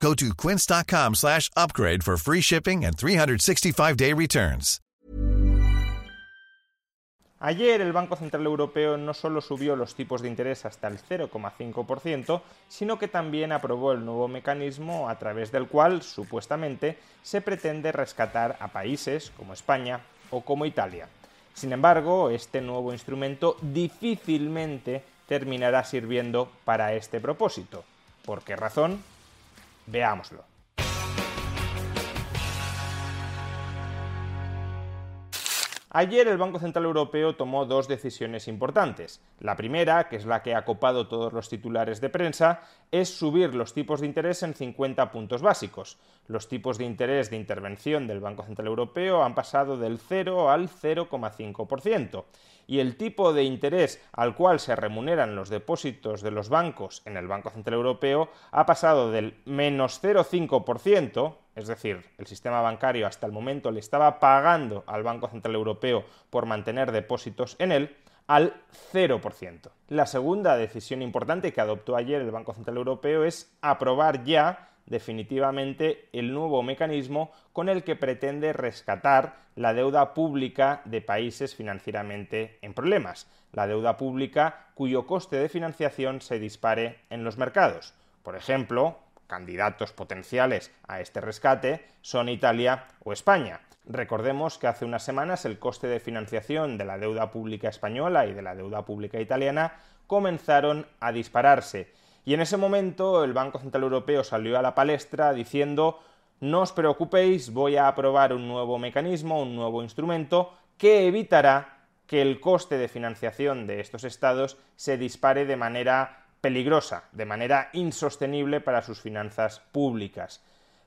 Go to quince.com slash upgrade for free shipping and 365-day returns. Ayer el Banco Central Europeo no solo subió los tipos de interés hasta el 0,5%, sino que también aprobó el nuevo mecanismo a través del cual, supuestamente, se pretende rescatar a países como España o como Italia. Sin embargo, este nuevo instrumento difícilmente terminará sirviendo para este propósito. ¿Por qué razón? Veámoslo. Ayer el Banco Central Europeo tomó dos decisiones importantes. La primera, que es la que ha copado todos los titulares de prensa, es subir los tipos de interés en 50 puntos básicos. Los tipos de interés de intervención del Banco Central Europeo han pasado del 0 al 0,5% y el tipo de interés al cual se remuneran los depósitos de los bancos en el Banco Central Europeo ha pasado del menos 0,5%, es decir, el sistema bancario hasta el momento le estaba pagando al Banco Central Europeo por mantener depósitos en él, al 0%. La segunda decisión importante que adoptó ayer el Banco Central Europeo es aprobar ya definitivamente el nuevo mecanismo con el que pretende rescatar la deuda pública de países financieramente en problemas, la deuda pública cuyo coste de financiación se dispare en los mercados. Por ejemplo, candidatos potenciales a este rescate son Italia o España. Recordemos que hace unas semanas el coste de financiación de la deuda pública española y de la deuda pública italiana comenzaron a dispararse y en ese momento el Banco Central Europeo salió a la palestra diciendo no os preocupéis, voy a aprobar un nuevo mecanismo, un nuevo instrumento que evitará que el coste de financiación de estos estados se dispare de manera peligrosa, de manera insostenible para sus finanzas públicas.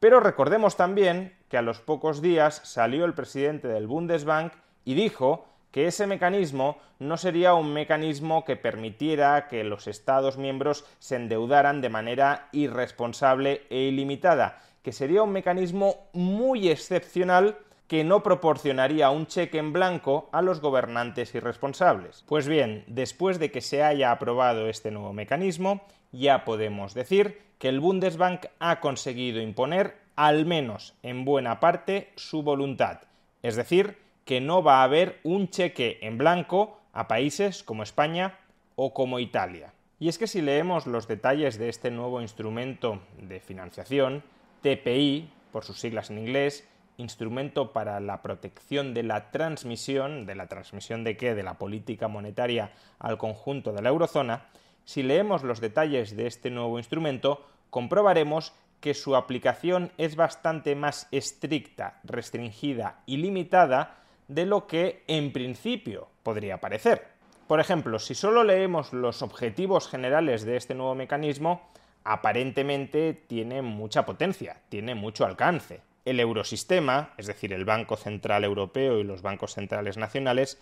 Pero recordemos también que a los pocos días salió el presidente del Bundesbank y dijo que ese mecanismo no sería un mecanismo que permitiera que los Estados miembros se endeudaran de manera irresponsable e ilimitada, que sería un mecanismo muy excepcional que no proporcionaría un cheque en blanco a los gobernantes irresponsables. Pues bien, después de que se haya aprobado este nuevo mecanismo, ya podemos decir que el Bundesbank ha conseguido imponer, al menos en buena parte, su voluntad, es decir, que no va a haber un cheque en blanco a países como España o como Italia. Y es que si leemos los detalles de este nuevo instrumento de financiación, TPI, por sus siglas en inglés, Instrumento para la Protección de la Transmisión, ¿de la transmisión de qué? De la política monetaria al conjunto de la eurozona, si leemos los detalles de este nuevo instrumento, comprobaremos que su aplicación es bastante más estricta, restringida y limitada de lo que en principio podría parecer. Por ejemplo, si solo leemos los objetivos generales de este nuevo mecanismo, aparentemente tiene mucha potencia, tiene mucho alcance. El eurosistema, es decir, el Banco Central Europeo y los bancos centrales nacionales,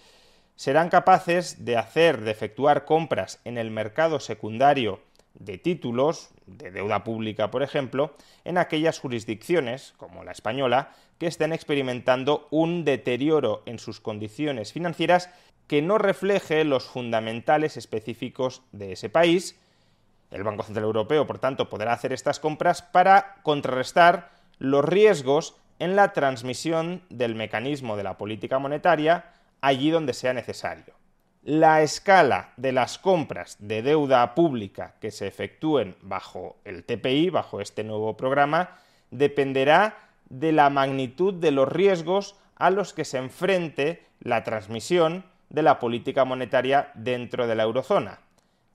serán capaces de hacer, de efectuar compras en el mercado secundario de títulos, de deuda pública, por ejemplo, en aquellas jurisdicciones, como la española, que estén experimentando un deterioro en sus condiciones financieras que no refleje los fundamentales específicos de ese país. El Banco Central Europeo, por tanto, podrá hacer estas compras para contrarrestar los riesgos en la transmisión del mecanismo de la política monetaria allí donde sea necesario la escala de las compras de deuda pública que se efectúen bajo el TPI, bajo este nuevo programa, dependerá de la magnitud de los riesgos a los que se enfrente la transmisión de la política monetaria dentro de la eurozona.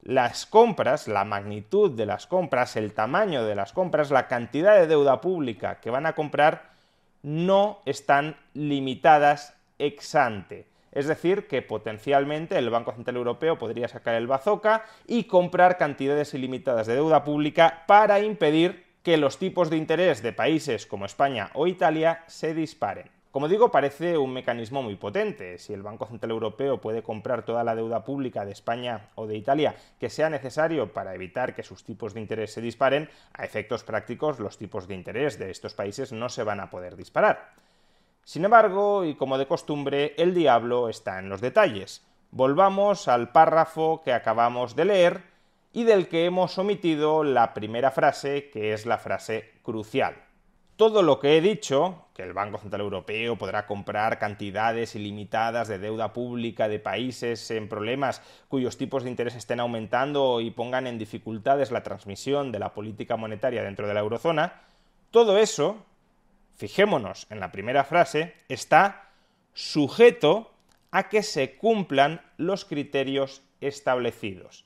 Las compras, la magnitud de las compras, el tamaño de las compras, la cantidad de deuda pública que van a comprar no están limitadas ex ante es decir, que potencialmente el Banco Central Europeo podría sacar el bazooka y comprar cantidades ilimitadas de deuda pública para impedir que los tipos de interés de países como España o Italia se disparen. Como digo, parece un mecanismo muy potente. Si el Banco Central Europeo puede comprar toda la deuda pública de España o de Italia que sea necesario para evitar que sus tipos de interés se disparen, a efectos prácticos los tipos de interés de estos países no se van a poder disparar. Sin embargo, y como de costumbre, el diablo está en los detalles. Volvamos al párrafo que acabamos de leer y del que hemos omitido la primera frase, que es la frase crucial. Todo lo que he dicho, que el Banco Central Europeo podrá comprar cantidades ilimitadas de deuda pública de países en problemas cuyos tipos de interés estén aumentando y pongan en dificultades la transmisión de la política monetaria dentro de la eurozona, todo eso, fijémonos en la primera frase, está sujeto a que se cumplan los criterios establecidos.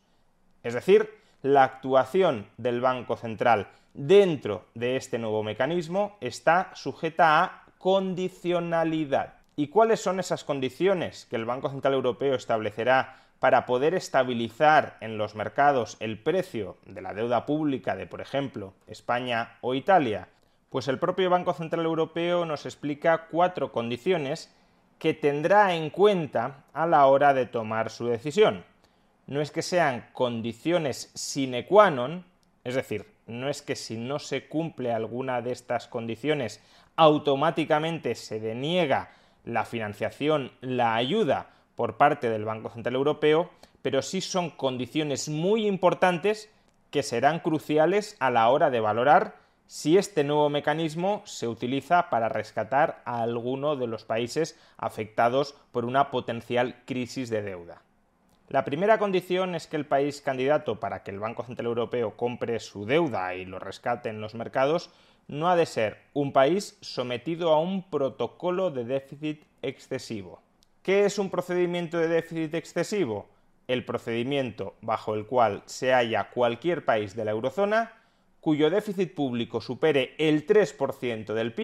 Es decir, la actuación del Banco Central dentro de este nuevo mecanismo está sujeta a condicionalidad. ¿Y cuáles son esas condiciones que el Banco Central Europeo establecerá para poder estabilizar en los mercados el precio de la deuda pública de, por ejemplo, España o Italia? Pues el propio Banco Central Europeo nos explica cuatro condiciones que tendrá en cuenta a la hora de tomar su decisión. No es que sean condiciones sine qua non, es decir, no es que si no se cumple alguna de estas condiciones automáticamente se deniega la financiación, la ayuda por parte del Banco Central Europeo, pero sí son condiciones muy importantes que serán cruciales a la hora de valorar si este nuevo mecanismo se utiliza para rescatar a alguno de los países afectados por una potencial crisis de deuda. La primera condición es que el país candidato para que el Banco Central Europeo compre su deuda y lo rescate en los mercados no ha de ser un país sometido a un protocolo de déficit excesivo. ¿Qué es un procedimiento de déficit excesivo? El procedimiento bajo el cual se halla cualquier país de la eurozona cuyo déficit público supere el 3% del PIB.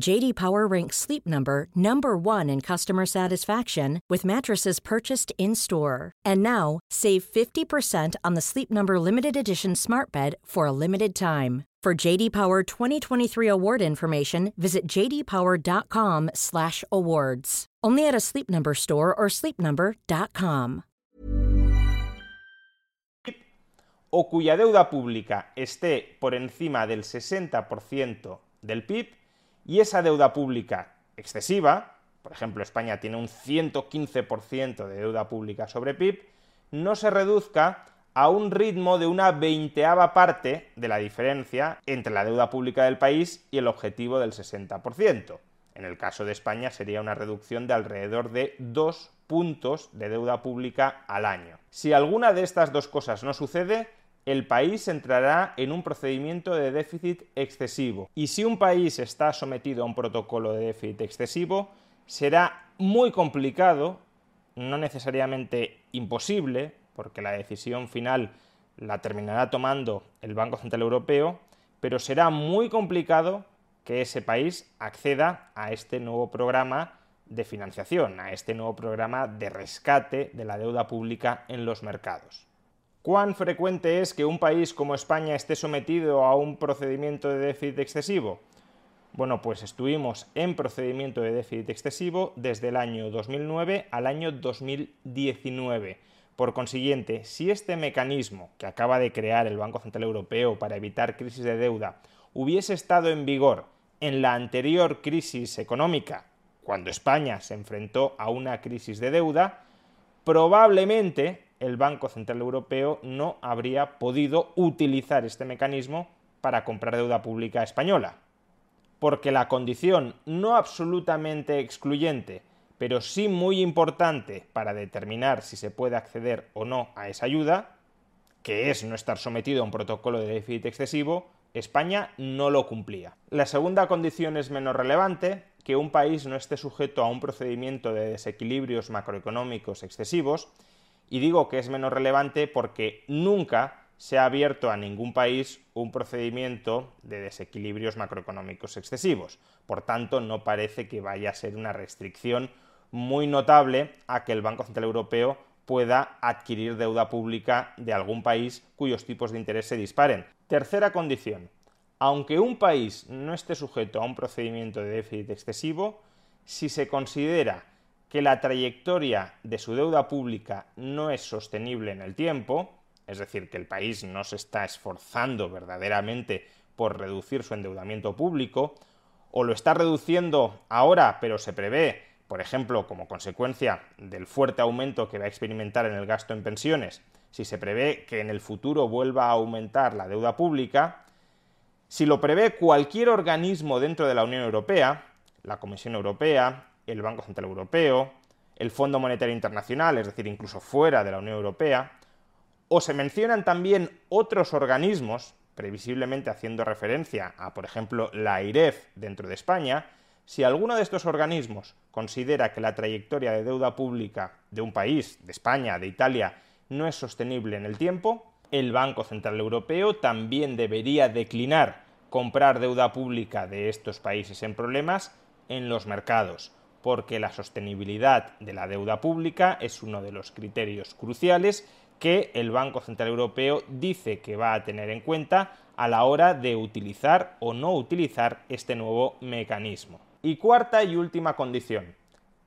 JD Power ranks Sleep Number number 1 in customer satisfaction with mattresses purchased in-store. And now, save 50% on the Sleep Number limited edition Smart Bed for a limited time. For JD Power 2023 award information, visit jdpower.com/awards. Only at a Sleep Number store or sleepnumber.com. O cuya deuda pública esté por encima del 60% del PIB y esa deuda pública excesiva, por ejemplo España tiene un 115% de deuda pública sobre PIB, no se reduzca a un ritmo de una veinteava parte de la diferencia entre la deuda pública del país y el objetivo del 60%. En el caso de España sería una reducción de alrededor de dos puntos de deuda pública al año. Si alguna de estas dos cosas no sucede, el país entrará en un procedimiento de déficit excesivo. Y si un país está sometido a un protocolo de déficit excesivo, será muy complicado, no necesariamente imposible, porque la decisión final la terminará tomando el Banco Central Europeo, pero será muy complicado que ese país acceda a este nuevo programa de financiación, a este nuevo programa de rescate de la deuda pública en los mercados. ¿Cuán frecuente es que un país como España esté sometido a un procedimiento de déficit excesivo? Bueno, pues estuvimos en procedimiento de déficit excesivo desde el año 2009 al año 2019. Por consiguiente, si este mecanismo que acaba de crear el Banco Central Europeo para evitar crisis de deuda hubiese estado en vigor en la anterior crisis económica, cuando España se enfrentó a una crisis de deuda, probablemente el Banco Central Europeo no habría podido utilizar este mecanismo para comprar deuda pública española. Porque la condición no absolutamente excluyente, pero sí muy importante para determinar si se puede acceder o no a esa ayuda, que es no estar sometido a un protocolo de déficit excesivo, España no lo cumplía. La segunda condición es menos relevante, que un país no esté sujeto a un procedimiento de desequilibrios macroeconómicos excesivos, y digo que es menos relevante porque nunca se ha abierto a ningún país un procedimiento de desequilibrios macroeconómicos excesivos. Por tanto, no parece que vaya a ser una restricción muy notable a que el Banco Central Europeo pueda adquirir deuda pública de algún país cuyos tipos de interés se disparen. Tercera condición. Aunque un país no esté sujeto a un procedimiento de déficit excesivo, si se considera que la trayectoria de su deuda pública no es sostenible en el tiempo, es decir, que el país no se está esforzando verdaderamente por reducir su endeudamiento público, o lo está reduciendo ahora, pero se prevé, por ejemplo, como consecuencia del fuerte aumento que va a experimentar en el gasto en pensiones, si se prevé que en el futuro vuelva a aumentar la deuda pública, si lo prevé cualquier organismo dentro de la Unión Europea, la Comisión Europea, el Banco Central Europeo, el Fondo Monetario Internacional, es decir, incluso fuera de la Unión Europea, o se mencionan también otros organismos, previsiblemente haciendo referencia a, por ejemplo, la IREF dentro de España, si alguno de estos organismos considera que la trayectoria de deuda pública de un país, de España, de Italia, no es sostenible en el tiempo, el Banco Central Europeo también debería declinar comprar deuda pública de estos países en problemas en los mercados porque la sostenibilidad de la deuda pública es uno de los criterios cruciales que el Banco Central Europeo dice que va a tener en cuenta a la hora de utilizar o no utilizar este nuevo mecanismo. Y cuarta y última condición.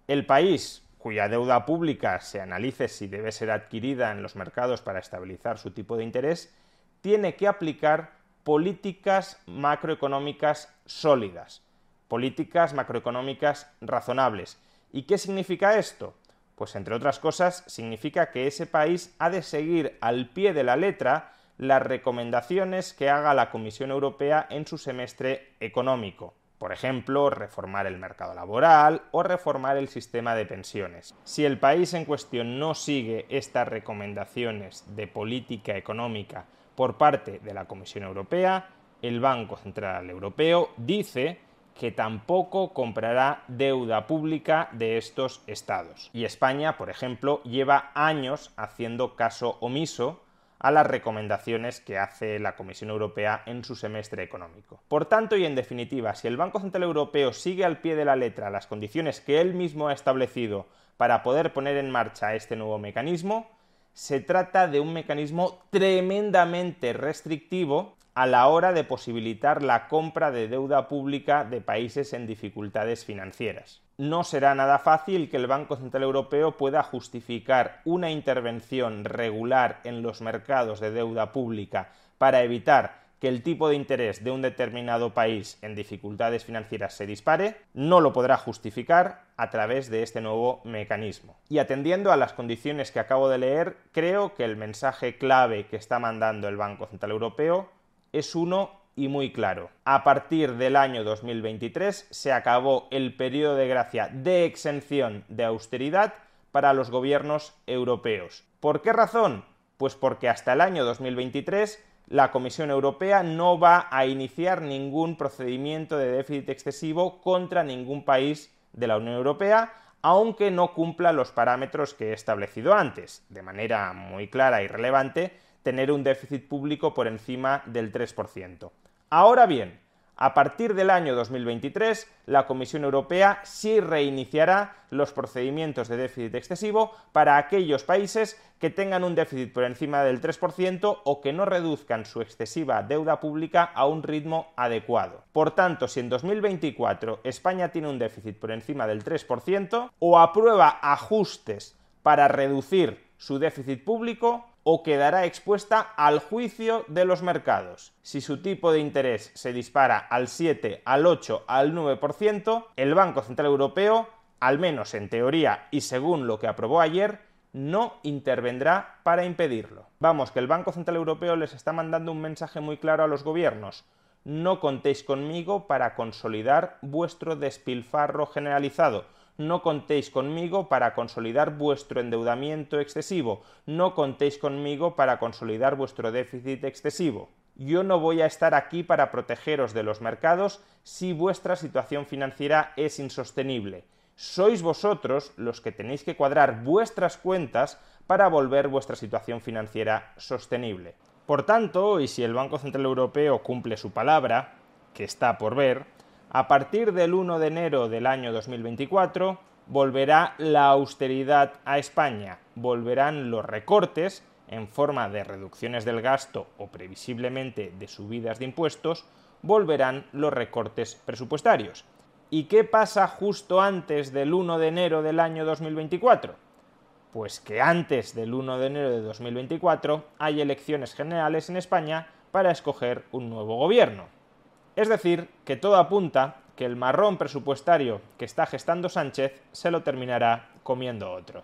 El país cuya deuda pública se analice si debe ser adquirida en los mercados para estabilizar su tipo de interés, tiene que aplicar políticas macroeconómicas sólidas políticas macroeconómicas razonables. ¿Y qué significa esto? Pues entre otras cosas significa que ese país ha de seguir al pie de la letra las recomendaciones que haga la Comisión Europea en su semestre económico. Por ejemplo, reformar el mercado laboral o reformar el sistema de pensiones. Si el país en cuestión no sigue estas recomendaciones de política económica por parte de la Comisión Europea, el Banco Central Europeo dice que tampoco comprará deuda pública de estos estados. Y España, por ejemplo, lleva años haciendo caso omiso a las recomendaciones que hace la Comisión Europea en su semestre económico. Por tanto, y en definitiva, si el Banco Central Europeo sigue al pie de la letra las condiciones que él mismo ha establecido para poder poner en marcha este nuevo mecanismo, se trata de un mecanismo tremendamente restrictivo a la hora de posibilitar la compra de deuda pública de países en dificultades financieras. No será nada fácil que el Banco Central Europeo pueda justificar una intervención regular en los mercados de deuda pública para evitar que el tipo de interés de un determinado país en dificultades financieras se dispare, no lo podrá justificar a través de este nuevo mecanismo. Y atendiendo a las condiciones que acabo de leer, creo que el mensaje clave que está mandando el Banco Central Europeo es uno y muy claro. A partir del año 2023 se acabó el periodo de gracia de exención de austeridad para los gobiernos europeos. ¿Por qué razón? Pues porque hasta el año 2023 la Comisión Europea no va a iniciar ningún procedimiento de déficit excesivo contra ningún país de la Unión Europea, aunque no cumpla los parámetros que he establecido antes. De manera muy clara y relevante, tener un déficit público por encima del 3%. Ahora bien, A partir del año 2023, la Comisión Europea sí reiniciará los procedimientos de déficit excesivo para aquellos países que tengan un déficit por encima del 3% o que no reduzcan su excesiva deuda pública a un ritmo adecuado. Por tanto, si en 2024 España tiene un déficit por encima del 3% o aprueba ajustes para reducir su déficit público, o quedará expuesta al juicio de los mercados. Si su tipo de interés se dispara al 7, al 8, al 9%, el Banco Central Europeo, al menos en teoría y según lo que aprobó ayer, no intervendrá para impedirlo. Vamos, que el Banco Central Europeo les está mandando un mensaje muy claro a los gobiernos. No contéis conmigo para consolidar vuestro despilfarro generalizado no contéis conmigo para consolidar vuestro endeudamiento excesivo, no contéis conmigo para consolidar vuestro déficit excesivo. Yo no voy a estar aquí para protegeros de los mercados si vuestra situación financiera es insostenible. Sois vosotros los que tenéis que cuadrar vuestras cuentas para volver vuestra situación financiera sostenible. Por tanto, y si el Banco Central Europeo cumple su palabra, que está por ver, a partir del 1 de enero del año 2024 volverá la austeridad a España, volverán los recortes en forma de reducciones del gasto o previsiblemente de subidas de impuestos, volverán los recortes presupuestarios. ¿Y qué pasa justo antes del 1 de enero del año 2024? Pues que antes del 1 de enero de 2024 hay elecciones generales en España para escoger un nuevo gobierno. Es decir, que todo apunta que el marrón presupuestario que está gestando Sánchez se lo terminará comiendo otro.